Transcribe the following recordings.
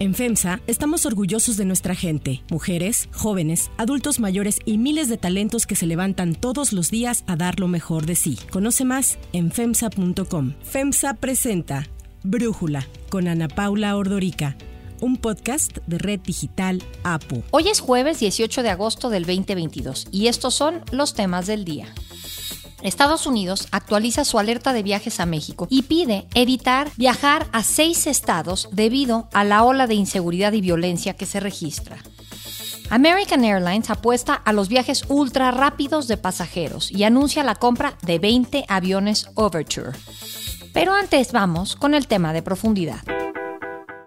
En FEMSA estamos orgullosos de nuestra gente, mujeres, jóvenes, adultos mayores y miles de talentos que se levantan todos los días a dar lo mejor de sí. Conoce más en FEMSA.com. FEMSA presenta Brújula con Ana Paula Ordorica un podcast de Red Digital APU. Hoy es jueves 18 de agosto del 2022 y estos son los temas del día. Estados Unidos actualiza su alerta de viajes a México y pide evitar viajar a seis estados debido a la ola de inseguridad y violencia que se registra. American Airlines apuesta a los viajes ultra rápidos de pasajeros y anuncia la compra de 20 aviones Overture. Pero antes vamos con el tema de profundidad.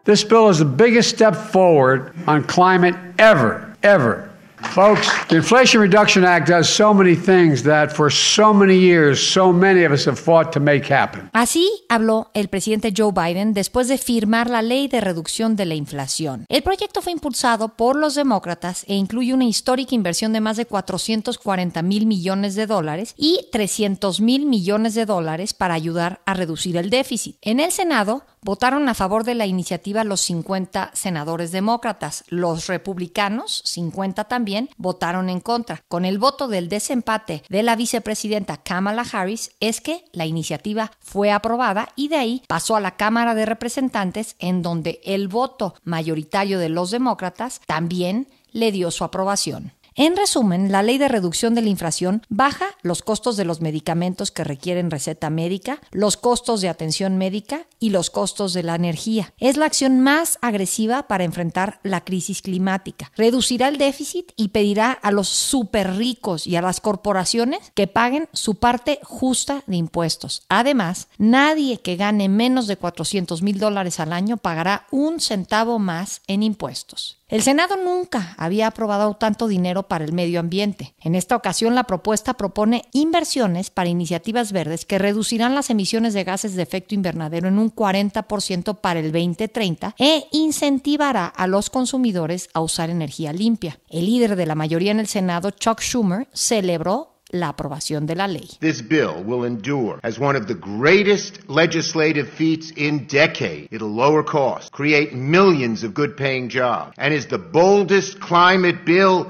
This bill is the biggest step forward on climate ever, ever. Folks, the Inflation Reduction Act does so many things that for so many years, so many of us have fought to make happen. Así habló el presidente Joe Biden después de firmar la ley de reducción de la inflación. El proyecto fue impulsado por los demócratas e incluye una histórica inversión de más de 440 mil millones de dólares y 300 mil millones de dólares para ayudar a reducir el déficit. En el Senado, votaron a favor de la iniciativa los 50 senadores demócratas. Los republicanos, 50 también, votaron en contra. Con el voto del desempate de la vicepresidenta Kamala Harris es que la iniciativa fue aprobada y de ahí pasó a la Cámara de Representantes en donde el voto mayoritario de los demócratas también le dio su aprobación. En resumen, la ley de reducción de la inflación baja los costos de los medicamentos que requieren receta médica, los costos de atención médica y los costos de la energía. Es la acción más agresiva para enfrentar la crisis climática. Reducirá el déficit y pedirá a los super ricos y a las corporaciones que paguen su parte justa de impuestos. Además, nadie que gane menos de 400 mil dólares al año pagará un centavo más en impuestos. El Senado nunca había aprobado tanto dinero para el medio ambiente. En esta ocasión, la propuesta propone inversiones para iniciativas verdes que reducirán las emisiones de gases de efecto invernadero en un 40% para el 2030 e incentivará a los consumidores a usar energía limpia. El líder de la mayoría en el Senado, Chuck Schumer, celebró la aprobación de la ley. This bill will endure as one of the greatest legislative feats in decades. It'll lower costs, create millions of good paying jobs, and is the boldest climate bill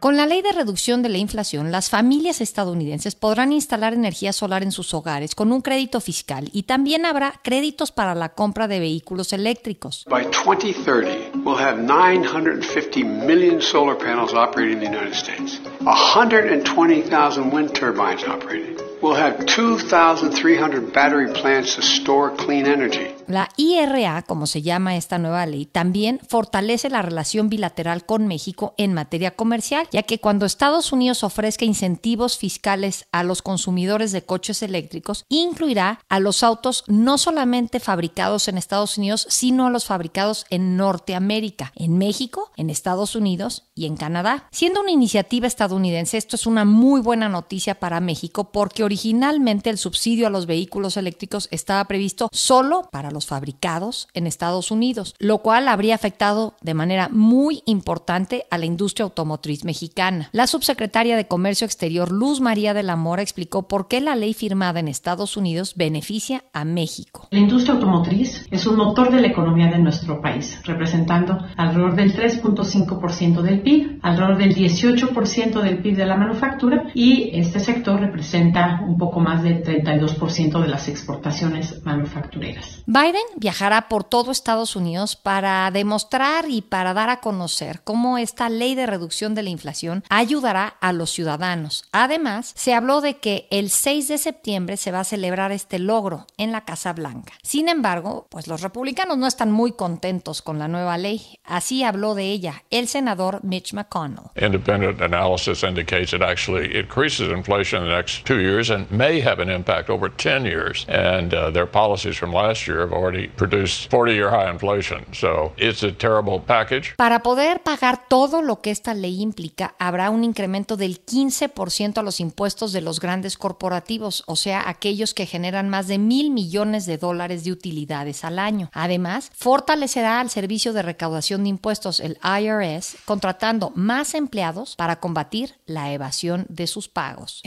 con la ley de reducción de la inflación, las familias estadounidenses podrán instalar energía solar en sus hogares con un crédito fiscal y también habrá créditos para la compra de vehículos eléctricos. By 2030, we'll have 950 million solar panels operating in the United States, 120,000 wind turbines operating. We'll have 2,300 battery plants to store clean energy. La IRA, como se llama esta nueva ley, también fortalece la relación bilateral con México en materia comercial, ya que cuando Estados Unidos ofrezca incentivos fiscales a los consumidores de coches eléctricos, incluirá a los autos no solamente fabricados en Estados Unidos, sino a los fabricados en Norteamérica, en México, en Estados Unidos y en Canadá. Siendo una iniciativa estadounidense, esto es una muy buena noticia para México porque originalmente el subsidio a los vehículos eléctricos estaba previsto solo para los fabricados en Estados Unidos, lo cual habría afectado de manera muy importante a la industria automotriz mexicana. La subsecretaria de Comercio Exterior, Luz María de la Mora, explicó por qué la ley firmada en Estados Unidos beneficia a México. La industria automotriz es un motor de la economía de nuestro país, representando alrededor del 3.5% del PIB, alrededor del 18% del PIB de la manufactura y este sector representa un poco más del 32% de las exportaciones manufactureras. Biden viajará por todo Estados Unidos para demostrar y para dar a conocer cómo esta ley de reducción de la inflación ayudará a los ciudadanos. Además, se habló de que el 6 de septiembre se va a celebrar este logro en la Casa Blanca. Sin embargo, pues los republicanos no están muy contentos con la nueva ley. Así habló de ella el senador Mitch McConnell. Independent analysis indicates it actually increases inflation in the next two years and may have an impact over 10 years. And uh, their policies from last year para poder pagar todo lo que esta ley implica, habrá un incremento del 15% a los impuestos de los grandes corporativos, o sea, aquellos que generan más de mil millones de dólares de utilidades al año. Además, fortalecerá al servicio de recaudación de impuestos, el IRS, contratando más empleados para combatir la evasión de sus pagos.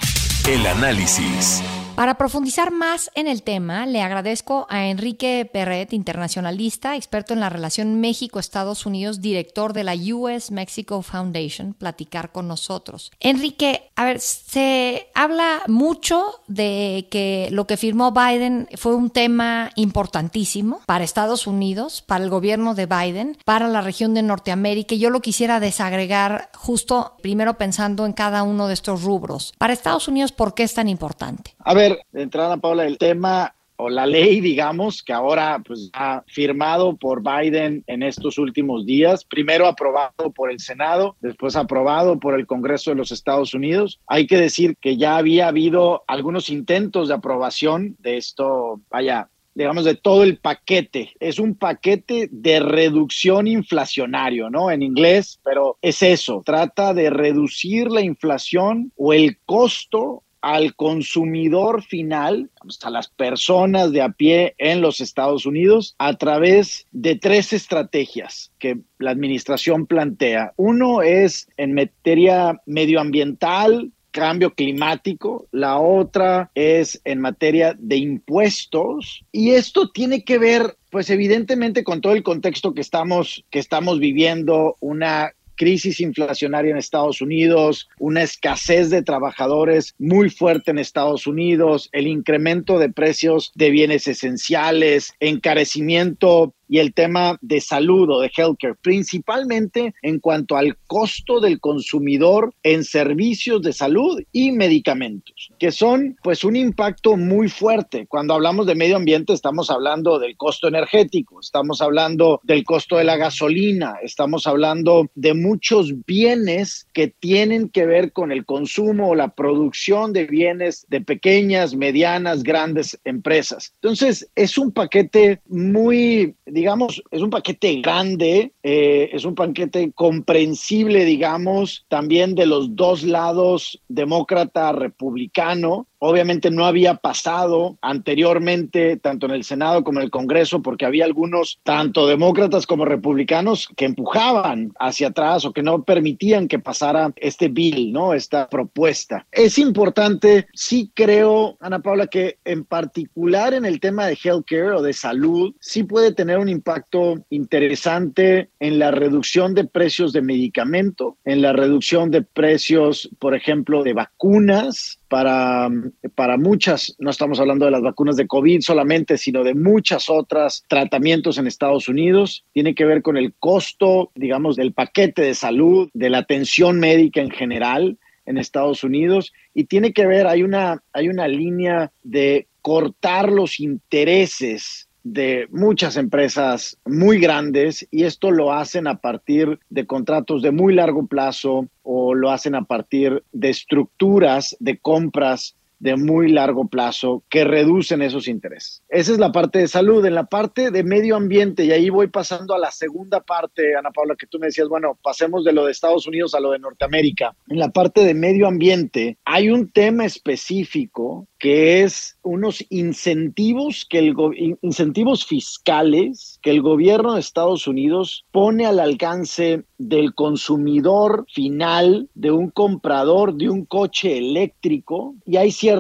El análisis. Para profundizar más en el tema, le agradezco a Enrique Perret, internacionalista, experto en la relación México-Estados Unidos, director de la US Mexico Foundation, platicar con nosotros. Enrique, a ver, se habla mucho de que lo que firmó Biden fue un tema importantísimo para Estados Unidos, para el gobierno de Biden, para la región de Norteamérica. Yo lo quisiera desagregar justo primero pensando en cada uno de estos rubros. Para Estados Unidos, ¿por qué es tan importante? A ver, de entrada, Paula, el tema o la ley, digamos, que ahora pues, ha firmado por Biden en estos últimos días, primero aprobado por el Senado, después aprobado por el Congreso de los Estados Unidos. Hay que decir que ya había habido algunos intentos de aprobación de esto, vaya, digamos, de todo el paquete. Es un paquete de reducción inflacionario, ¿no? En inglés, pero es eso, trata de reducir la inflación o el costo al consumidor final, a las personas de a pie en los Estados Unidos, a través de tres estrategias que la administración plantea. Uno es en materia medioambiental, cambio climático, la otra es en materia de impuestos y esto tiene que ver pues evidentemente con todo el contexto que estamos que estamos viviendo, una crisis inflacionaria en Estados Unidos, una escasez de trabajadores muy fuerte en Estados Unidos, el incremento de precios de bienes esenciales, encarecimiento y el tema de salud o de healthcare, principalmente en cuanto al costo del consumidor en servicios de salud y medicamentos, que son pues un impacto muy fuerte. Cuando hablamos de medio ambiente estamos hablando del costo energético, estamos hablando del costo de la gasolina, estamos hablando de muchos bienes que tienen que ver con el consumo o la producción de bienes de pequeñas, medianas, grandes empresas. Entonces, es un paquete muy digamos, es un paquete grande, eh, es un paquete comprensible, digamos, también de los dos lados, demócrata, republicano. Obviamente no había pasado anteriormente, tanto en el Senado como en el Congreso, porque había algunos, tanto demócratas como republicanos, que empujaban hacia atrás o que no permitían que pasara este bill, ¿no? Esta propuesta. Es importante, sí creo, Ana Paula, que en particular en el tema de healthcare o de salud, sí puede tener un impacto interesante en la reducción de precios de medicamento, en la reducción de precios, por ejemplo, de vacunas, para, para muchas, no estamos hablando de las vacunas de COVID solamente, sino de muchas otras tratamientos en Estados Unidos. Tiene que ver con el costo, digamos, del paquete de salud, de la atención médica en general en Estados Unidos y tiene que ver, hay una, hay una línea de cortar los intereses de muchas empresas muy grandes y esto lo hacen a partir de contratos de muy largo plazo o lo hacen a partir de estructuras de compras de muy largo plazo que reducen esos intereses. Esa es la parte de salud. En la parte de medio ambiente, y ahí voy pasando a la segunda parte, Ana Paula, que tú me decías, bueno, pasemos de lo de Estados Unidos a lo de Norteamérica. En la parte de medio ambiente hay un tema específico que es unos incentivos que el incentivos fiscales que el gobierno de Estados Unidos pone al alcance del consumidor final, de un comprador de un coche eléctrico y hay ciertos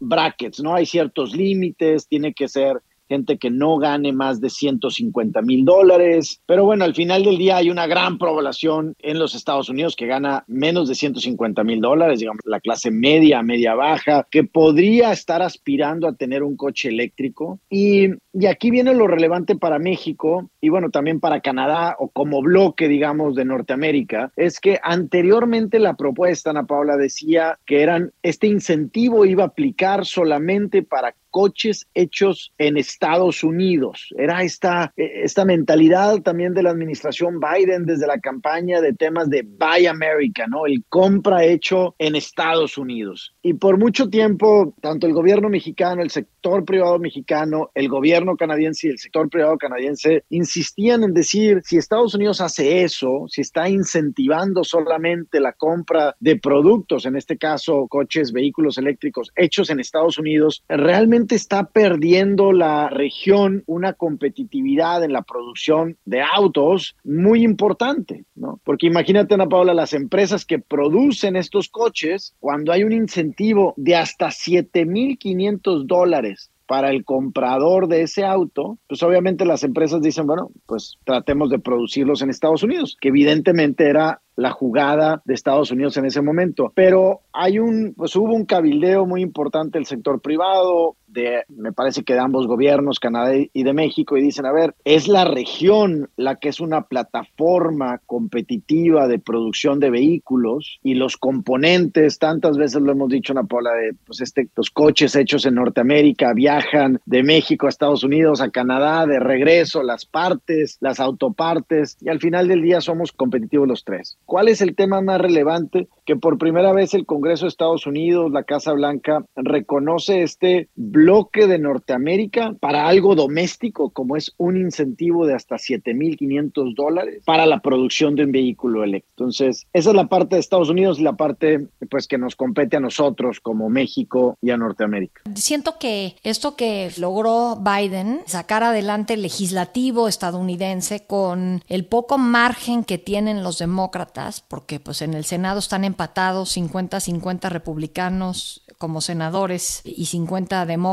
brackets, ¿no? Hay ciertos límites, tiene que ser gente que no gane más de 150 mil dólares. Pero bueno, al final del día hay una gran población en los Estados Unidos que gana menos de 150 mil dólares, digamos, la clase media, media baja, que podría estar aspirando a tener un coche eléctrico. Y, y aquí viene lo relevante para México y bueno, también para Canadá o como bloque, digamos, de Norteamérica, es que anteriormente la propuesta, Ana Paula, decía que eran, este incentivo iba a aplicar solamente para coches hechos en Estados Unidos. Era esta, esta mentalidad también de la administración Biden desde la campaña de temas de Buy America, ¿no? El compra hecho en Estados Unidos. Y por mucho tiempo, tanto el gobierno mexicano, el sector privado mexicano, el gobierno canadiense y el sector privado canadiense insistían en decir, si Estados Unidos hace eso, si está incentivando solamente la compra de productos, en este caso coches, vehículos eléctricos hechos en Estados Unidos, realmente está perdiendo la región una competitividad en la producción de autos muy importante, ¿no? Porque imagínate, Ana Paula, las empresas que producen estos coches, cuando hay un incentivo de hasta 7.500 dólares para el comprador de ese auto, pues obviamente las empresas dicen, bueno, pues tratemos de producirlos en Estados Unidos, que evidentemente era la jugada de Estados Unidos en ese momento. Pero hay un, pues hubo un cabildeo muy importante del sector privado, me parece que de ambos gobiernos, Canadá y de México, y dicen, a ver, es la región la que es una plataforma competitiva de producción de vehículos y los componentes, tantas veces lo hemos dicho, Paula, de pues este, los coches hechos en Norteamérica viajan de México a Estados Unidos, a Canadá, de regreso, las partes, las autopartes, y al final del día somos competitivos los tres. ¿Cuál es el tema más relevante? Que por primera vez el Congreso de Estados Unidos, la Casa Blanca, reconoce este bloque de Norteamérica para algo doméstico, como es un incentivo de hasta 7.500 dólares para la producción de un vehículo eléctrico. Entonces, esa es la parte de Estados Unidos y la parte pues que nos compete a nosotros como México y a Norteamérica. Siento que esto que logró Biden, sacar adelante el legislativo estadounidense con el poco margen que tienen los demócratas, porque pues en el Senado están empatados 50-50 republicanos como senadores y 50 demócratas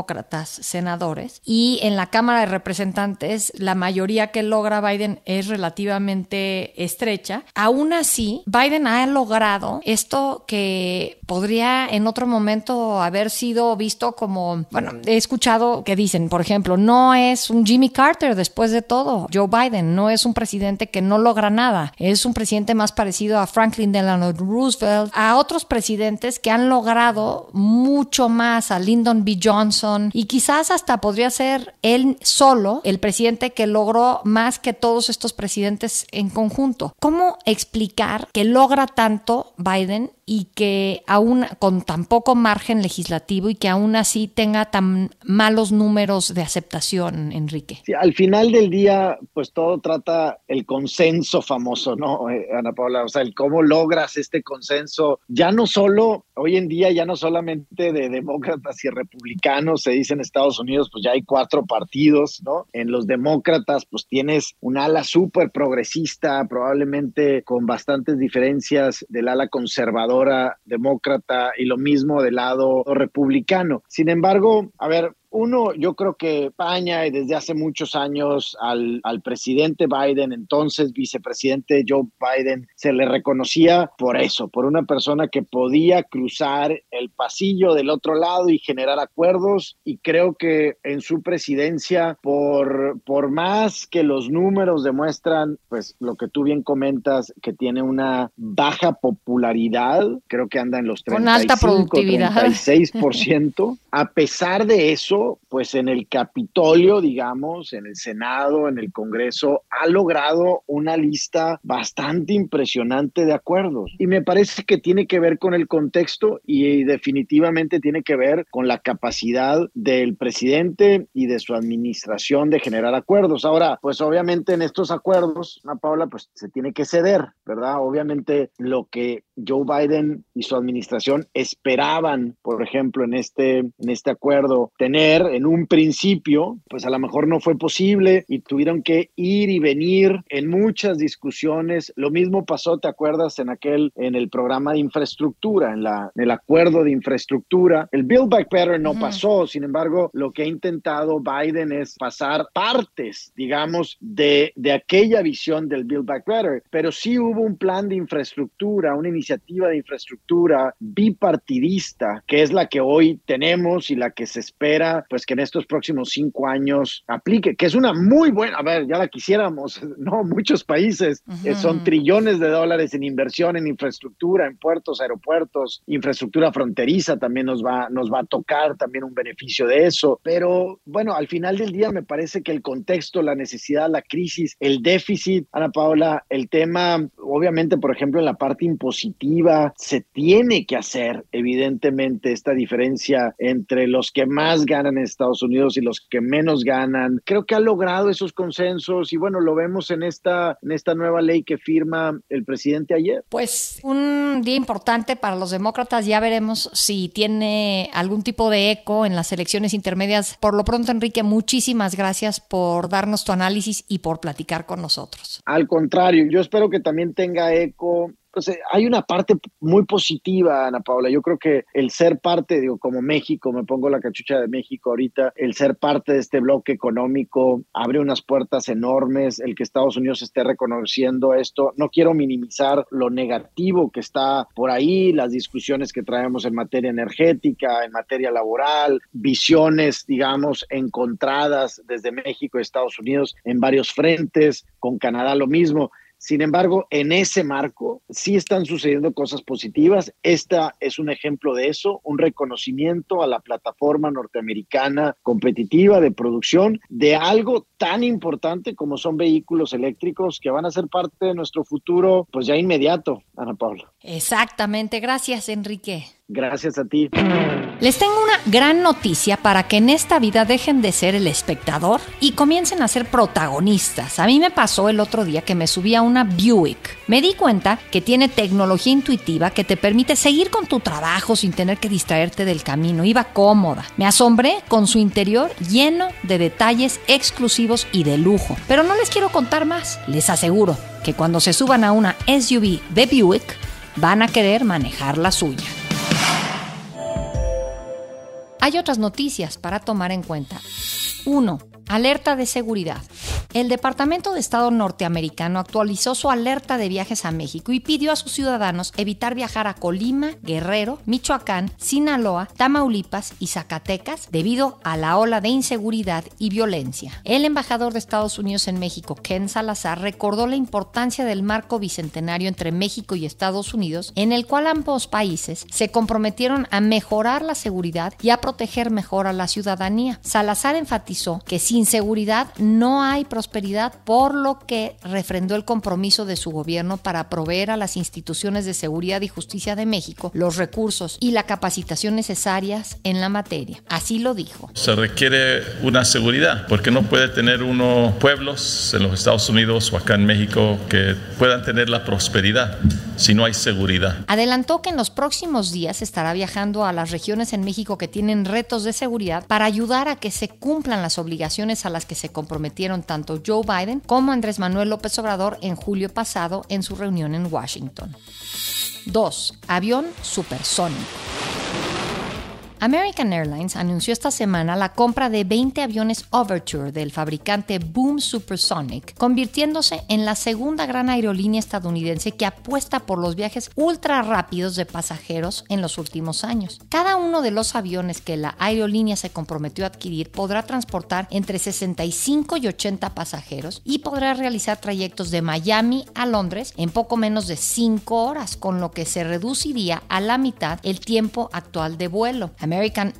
senadores. Y en la Cámara de Representantes la mayoría que logra Biden es relativamente estrecha. Aún así, Biden ha logrado esto que podría en otro momento haber sido visto como, bueno, he escuchado que dicen, por ejemplo, no es un Jimmy Carter después de todo. Joe Biden no es un presidente que no logra nada. Es un presidente más parecido a Franklin Delano Roosevelt, a otros presidentes que han logrado mucho más a Lyndon B. Johnson y quizás hasta podría ser él solo el presidente que logró más que todos estos presidentes en conjunto. ¿Cómo explicar que logra tanto Biden y que aún con tan poco margen legislativo y que aún así tenga tan malos números de aceptación, Enrique? al final del día, pues todo trata el consenso famoso, ¿no, eh, Ana Paula? O sea, el cómo logras este consenso, ya no solo, hoy en día, ya no solamente de demócratas y republicanos, se dice en Estados Unidos, pues ya hay cuatro partidos, ¿no? En los demócratas, pues tienes un ala súper progresista, probablemente con bastantes diferencias del ala conservadora demócrata y lo mismo del lado republicano. Sin embargo, a ver, uno, yo creo que España y desde hace muchos años al, al, presidente Biden, entonces vicepresidente Joe Biden, se le reconocía por eso, por una persona que podía cruzar el pasillo del otro lado y generar acuerdos. Y creo que en su presidencia, por, por más que los números demuestran, pues lo que tú bien comentas, que tiene una baja popularidad, creo que anda en los 35, Con alta productividad. 36%, a pesar de eso, pues en el Capitolio, digamos, en el Senado, en el Congreso, ha logrado una lista bastante impresionante de acuerdos. Y me parece que tiene que ver con el contexto y definitivamente tiene que ver con la capacidad del presidente y de su administración de generar acuerdos. Ahora, pues obviamente en estos acuerdos, Ana Paula, pues se tiene que ceder, ¿verdad? Obviamente lo que Joe Biden y su administración esperaban, por ejemplo, en este, en este acuerdo, tener en un principio, pues a lo mejor no fue posible y tuvieron que ir y venir en muchas discusiones. Lo mismo pasó, ¿te acuerdas? En aquel, en el programa de infraestructura, en, la, en el acuerdo de infraestructura. El Build Back Better no pasó, sin embargo, lo que ha intentado Biden es pasar partes, digamos, de, de aquella visión del Build Back Better, pero sí hubo un plan de infraestructura, una iniciativa de infraestructura bipartidista, que es la que hoy tenemos y la que se espera pues que en estos próximos cinco años aplique, que es una muy buena, a ver, ya la quisiéramos, ¿no? Muchos países eh, son trillones de dólares en inversión en infraestructura, en puertos, aeropuertos, infraestructura fronteriza también nos va, nos va a tocar también un beneficio de eso, pero bueno, al final del día me parece que el contexto, la necesidad, la crisis, el déficit, Ana Paula, el tema, obviamente, por ejemplo, en la parte impositiva, se tiene que hacer, evidentemente, esta diferencia entre los que más ganan ganan en Estados Unidos y los que menos ganan. Creo que ha logrado esos consensos y bueno, lo vemos en esta, en esta nueva ley que firma el presidente ayer. Pues un día importante para los demócratas, ya veremos si tiene algún tipo de eco en las elecciones intermedias. Por lo pronto, Enrique, muchísimas gracias por darnos tu análisis y por platicar con nosotros. Al contrario, yo espero que también tenga eco eh, hay una parte muy positiva, Ana Paula. Yo creo que el ser parte, digo, como México, me pongo la cachucha de México ahorita, el ser parte de este bloque económico abre unas puertas enormes, el que Estados Unidos esté reconociendo esto. No quiero minimizar lo negativo que está por ahí, las discusiones que traemos en materia energética, en materia laboral, visiones, digamos, encontradas desde México y Estados Unidos en varios frentes, con Canadá lo mismo. Sin embargo, en ese marco sí están sucediendo cosas positivas. Esta es un ejemplo de eso, un reconocimiento a la plataforma norteamericana competitiva de producción de algo tan importante como son vehículos eléctricos que van a ser parte de nuestro futuro, pues ya inmediato, Ana Paula. Exactamente. Gracias, Enrique. Gracias a ti. Les tengo una gran noticia para que en esta vida dejen de ser el espectador y comiencen a ser protagonistas. A mí me pasó el otro día que me subí a una Buick. Me di cuenta que tiene tecnología intuitiva que te permite seguir con tu trabajo sin tener que distraerte del camino. Iba cómoda. Me asombré con su interior lleno de detalles exclusivos y de lujo. Pero no les quiero contar más. Les aseguro que cuando se suban a una SUV de Buick, van a querer manejar la suya. Hay otras noticias para tomar en cuenta. 1. Alerta de seguridad. El Departamento de Estado norteamericano actualizó su alerta de viajes a México y pidió a sus ciudadanos evitar viajar a Colima, Guerrero, Michoacán, Sinaloa, Tamaulipas y Zacatecas debido a la ola de inseguridad y violencia. El embajador de Estados Unidos en México, Ken Salazar, recordó la importancia del marco bicentenario entre México y Estados Unidos, en el cual ambos países se comprometieron a mejorar la seguridad y a proteger mejor a la ciudadanía. Salazar enfatizó que sin seguridad no hay prosperidad, por lo que refrendó el compromiso de su gobierno para proveer a las instituciones de seguridad y justicia de México los recursos y la capacitación necesarias en la materia. Así lo dijo. Se requiere una seguridad, porque no puede tener unos pueblos en los Estados Unidos o acá en México que puedan tener la prosperidad si no hay seguridad. Adelantó que en los próximos días estará viajando a las regiones en México que tienen retos de seguridad para ayudar a que se cumplan las obligaciones a las que se comprometieron tanto Joe Biden como Andrés Manuel López Obrador en julio pasado en su reunión en Washington. 2. Avión supersónico. American Airlines anunció esta semana la compra de 20 aviones Overture del fabricante Boom Supersonic, convirtiéndose en la segunda gran aerolínea estadounidense que apuesta por los viajes ultra rápidos de pasajeros en los últimos años. Cada uno de los aviones que la aerolínea se comprometió a adquirir podrá transportar entre 65 y 80 pasajeros y podrá realizar trayectos de Miami a Londres en poco menos de 5 horas, con lo que se reduciría a la mitad el tiempo actual de vuelo.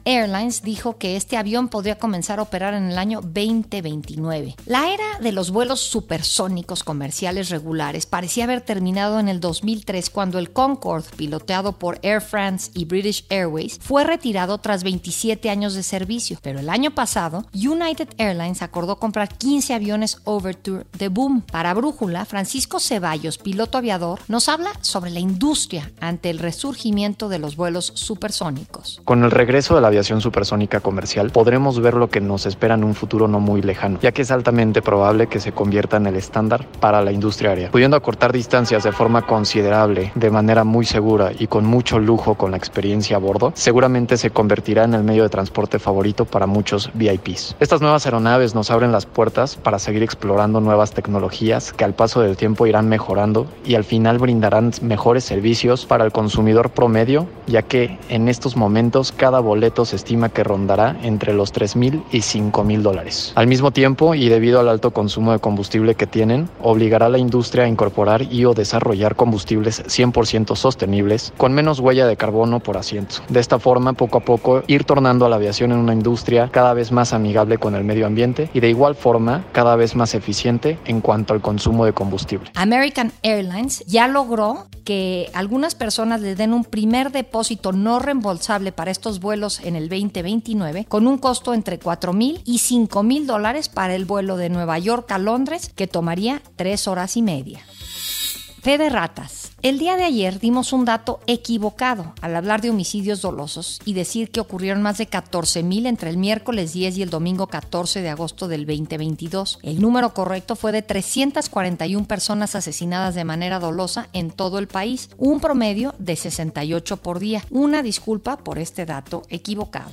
Airlines dijo que este avión podría comenzar a operar en el año 2029. La era de los vuelos supersónicos comerciales regulares parecía haber terminado en el 2003 cuando el Concorde, piloteado por Air France y British Airways, fue retirado tras 27 años de servicio. Pero el año pasado, United Airlines acordó comprar 15 aviones Overture de Boom. Para Brújula, Francisco Ceballos, piloto aviador, nos habla sobre la industria ante el resurgimiento de los vuelos supersónicos. Regreso de la aviación supersónica comercial, podremos ver lo que nos espera en un futuro no muy lejano, ya que es altamente probable que se convierta en el estándar para la industria aérea, pudiendo acortar distancias de forma considerable, de manera muy segura y con mucho lujo con la experiencia a bordo, seguramente se convertirá en el medio de transporte favorito para muchos VIPs. Estas nuevas aeronaves nos abren las puertas para seguir explorando nuevas tecnologías que al paso del tiempo irán mejorando y al final brindarán mejores servicios para el consumidor promedio, ya que en estos momentos cada boleto se estima que rondará entre los 3 mil y 5 mil dólares. Al mismo tiempo, y debido al alto consumo de combustible que tienen, obligará a la industria a incorporar y o desarrollar combustibles 100% sostenibles con menos huella de carbono por asiento. De esta forma, poco a poco, ir tornando a la aviación en una industria cada vez más amigable con el medio ambiente y de igual forma cada vez más eficiente en cuanto al consumo de combustible. American Airlines ya logró que algunas personas le den un primer depósito no reembolsable para estos los vuelos en el 2029 con un costo entre 4 mil y 5 mil dólares para el vuelo de Nueva York a Londres que tomaría tres horas y media. Fe de ratas. El día de ayer dimos un dato equivocado al hablar de homicidios dolosos y decir que ocurrieron más de 14.000 entre el miércoles 10 y el domingo 14 de agosto del 2022. El número correcto fue de 341 personas asesinadas de manera dolosa en todo el país, un promedio de 68 por día. Una disculpa por este dato equivocado.